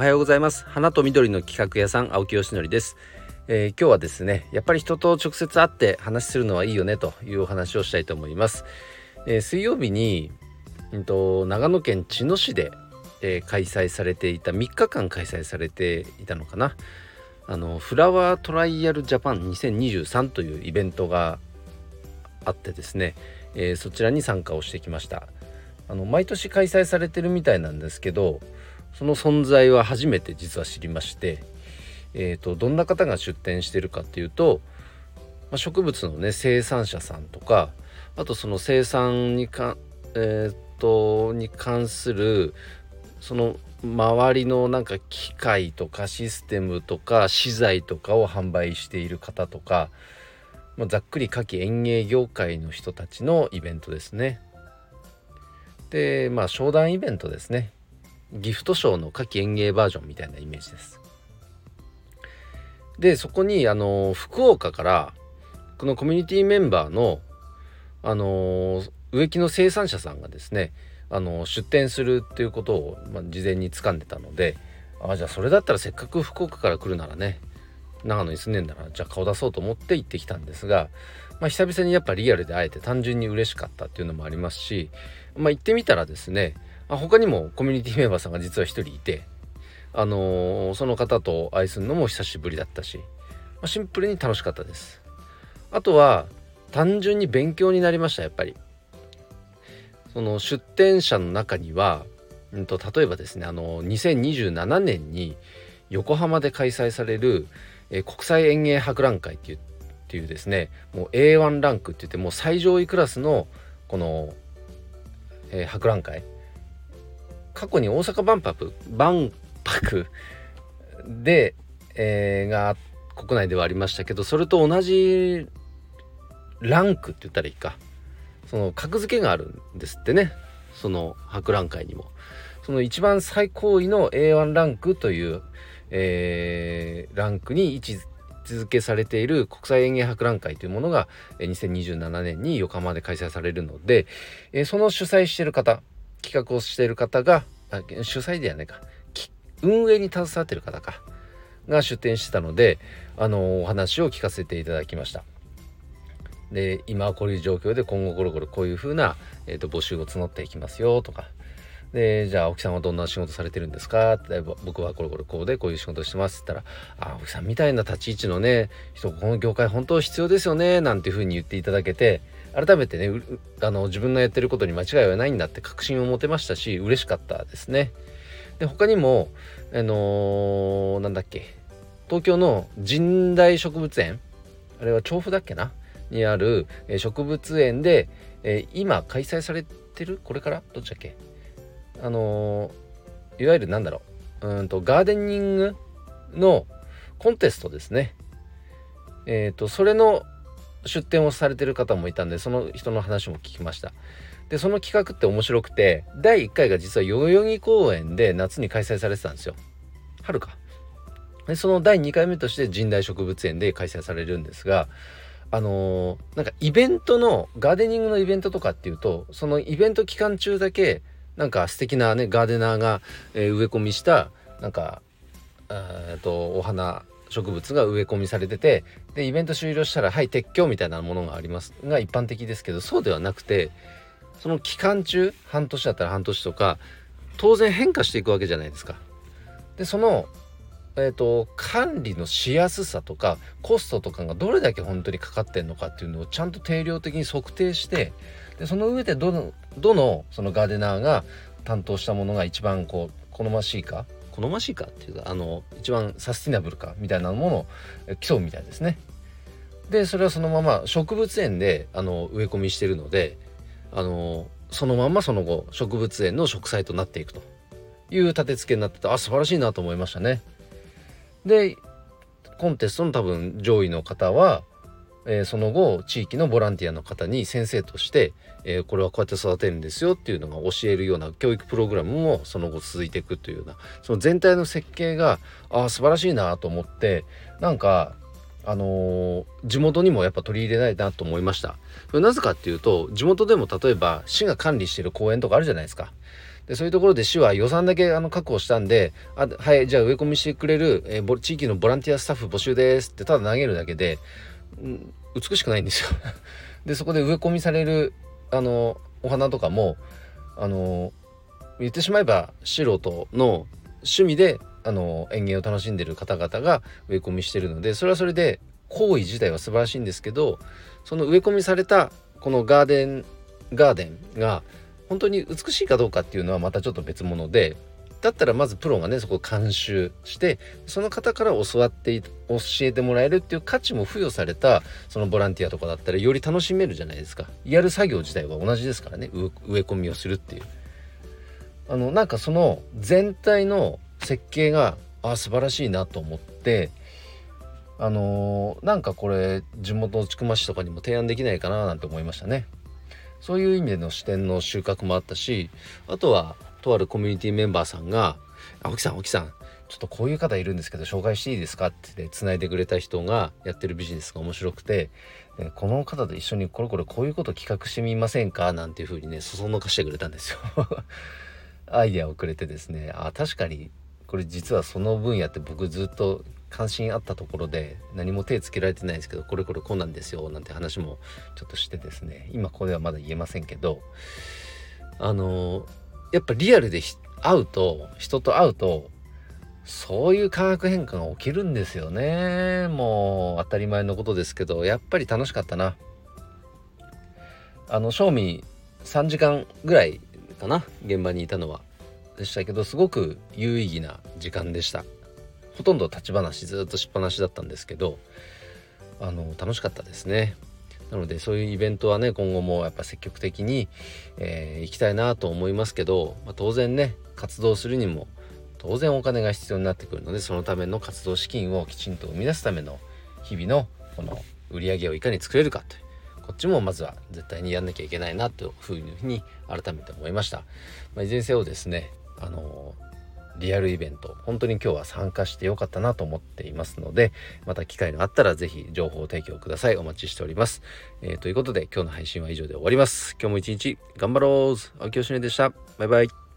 おはようございます。花と緑の企画屋さん青木よしのりです、えー、今日はですねやっぱり人と直接会って話するのはいいよねというお話をしたいと思います、えー、水曜日に、うんと、長野県茅野市で、えー、開催されていた3日間開催されていたのかな。あのフラワートライアルジャパン2023というイベントがあってですね、えそちらに参加をしてきました。あの毎年開催されてるみたいなんですけどその存在は初めて実は知りまして、えーと、どんな方が出展してるかっていうと、まあ、植物のね生産者さんとかあとその生産にか、えーと、に関するその周りのなんか機械とかシステムとか資材とかを販売している方とか、まあ、ざっくり夏季園芸業界の人たちのイベントですね。でまあ商談イベントですね。ギフトショーの夏季園芸バージョンみたいなイメージです。でそこにあの福岡からこのコミュニティメンバーのあの植木の生産者さんがですねあの出店するっていうことを、まあ、事前に掴んでたのであじゃあそれだったらせっかく福岡から来るならね長野に住んでんだらじゃあ顔出そうと思って行ってきたんですが、まあ、久々にやっぱリアルで会えて単純に嬉しかったっていうのもありますし、まあ、行ってみたらですねあ他にもコミュニティメンバーさんが実は一人いて、あのー、その方と愛するのも久しぶりだったし、まあ、シンプルに楽しかったです。あとは単純に勉強になりましたやっぱり。その出展者の中には、うんと、例えばですねあの2027年に横浜で開催される、えー、国際園芸博覧会っていうっていうですねもう A1 ランクって言ってもう最上位クラスのこの、えー、博覧会過去に大阪万博万博で、えー、が国内ではありましたけどそれと同じランクって言ったらいいかその格付けがあるんですってねその博覧会にも。その一番最高位の A1 ランクという、えー、ランクに位置づけされている国際園芸博覧会というものが2027年に横浜で開催されるので、えー、その主催している方企画をしている方が主催ではないか運営に携わっている方かが出展してたのであのお話を聞かせていただきました。で今はこういう状況で今後ゴロゴロこういうふうな、えーと、募集を募っていきますよとかでじゃあ青木さんはどんな仕事されてるんですか？って僕はこれこれこうでこういう仕事してますって言ったら「あ青木さんみたいな立ち位置のね人この業界本当必要ですよね」なんていうふうに言っていただけて改めてねあの自分のやってることに間違いはないんだって確信を持てましたし嬉しかったですね。で他にもあのー、なんだっけ東京の神代植物園あれは調布だっけな？にある植物園で、えー、今開催されてる？これから？どっちだっけ？あの、いわゆるなんだろう。うんとガーデニングのコンテストですね。えっ、ー、とそれの出展をされてる方もいたんでその人の話も聞きました。でその企画って面白くて第1回が実は代々木公園で夏に開催されてたんですよ。春か。でその第2回目として神代植物園で開催されるんですがあのー、なんかイベントのガーデニングのイベントとかっていうとそのイベント期間中だけなんか素敵なねガーデナーが、えー、植え込みしたなんかえっとお花植物が植え込みされててでイベント終了したらはい撤去みたいなものがありますが一般的ですけどそうではなくてその期間中半年だったら半年とか当然変化していくわけじゃないですか。でそのえーと、管理のしやすさとかコストとかがどれだけ本当にかかってんのかっていうのをちゃんと定量的に測定してでその上でどのどのそのガーデナーが担当したものが一番こう好ましいか？好ましいかっていうかあの一番サスティナブルか？みたいなものを競うみたいですね。でそれはそのまま植物園であの植え込みしてるのであのそのままその後植物園の植栽となっていくという立て付けになっててあ素晴らしいなと思いましたね。でコンテストの多分上位の方はえー、その後地域のボランティアの方に先生として、えー、これはこうやって育てるんですよっていうのが教えるような教育プログラムもその後続いていくというようなその全体の設計があ素晴らしいなと思ってなんかあのー、地元にもやっぱ取り入れないなと思いました。なぜかっていうと地元でも例えば市が管理してる公園とかあるじゃないですか。でそういうところで市は予算だけあの確保したんで「あはいじゃあ植え込みしてくれる、えー、地域のボランティアスタッフ募集です」ってただ投げるだけで、美しくないんですよ。でそこで植え込みされるあのお花とかもあの言ってしまえば素人の趣味であの園芸を楽しんでる方々が植え込みしてるのでそれはそれで行為自体は素晴らしいんですけどその植え込みされたこのガーデンガーデンが本当に美しいかどうかっていうのはまたちょっと別物でだったらまずプロがねそこを監修してその方から教わって教えてもらえるっていう価値も付与されたそのボランティアとかだったらより楽しめるじゃないですか。やる作業自体は同じですからね。植え込みをするっていう。あのなんかその全体の設計があ素晴らしいなと思ってあのー、なんかこれ地元の千曲市とかにも提案できないかななんて思いましたね。そういう意味での視点の収穫もあったしあとはとあるコミュニティメンバーさんが「青木さん青木さんちょっとこういう方いるんですけど紹介していいですか?」って繋いでくれた人がやってるビジネスが面白くて「この方と一緒にこれこれこういうこと企画してみませんか?」なんていうふうにねそそのかしてくれたんですよ アイデアをくれてですねあ確かにこれ実はその分野って僕ずっと関心あったところで何も手つけられてないですけどこれこれこうなんですよなんて話もちょっとしてですね今ここではまだ言えませんけどあのやっぱリアルで会うと人と会うとそういう化学変化が起きるんですよね。もう当たり前のことですけどやっぱり楽しかったな。あの正味3時間ぐらいかな現場にいたのは。でしたけどすごく有意義な時間でした。ほとんど立ち話ずっとしっぱなしだったんですけどあの楽しかったですね。なのでそういうイベントはね今後もやっぱ積極的に、えー、行きたいなと思いますけど、まあ、当然ね活動するにも当然お金が必要になってくるのでそのための活動資金をきちんと生み出すための日々のこの売り上げをいかに作れるかというこっちもまずは絶対にやんなきゃいけないなというふうに改めて思いました。まあ、いずれにせよですねあのリアルイベント本当に今日は参加してよかったなと思っていますのでまた機会があったら是非情報提供ください。お待ちしております、えー、ということで今日の配信は以上で終わります。今日も一日頑張ろう。青木よしねでした。バイバイ。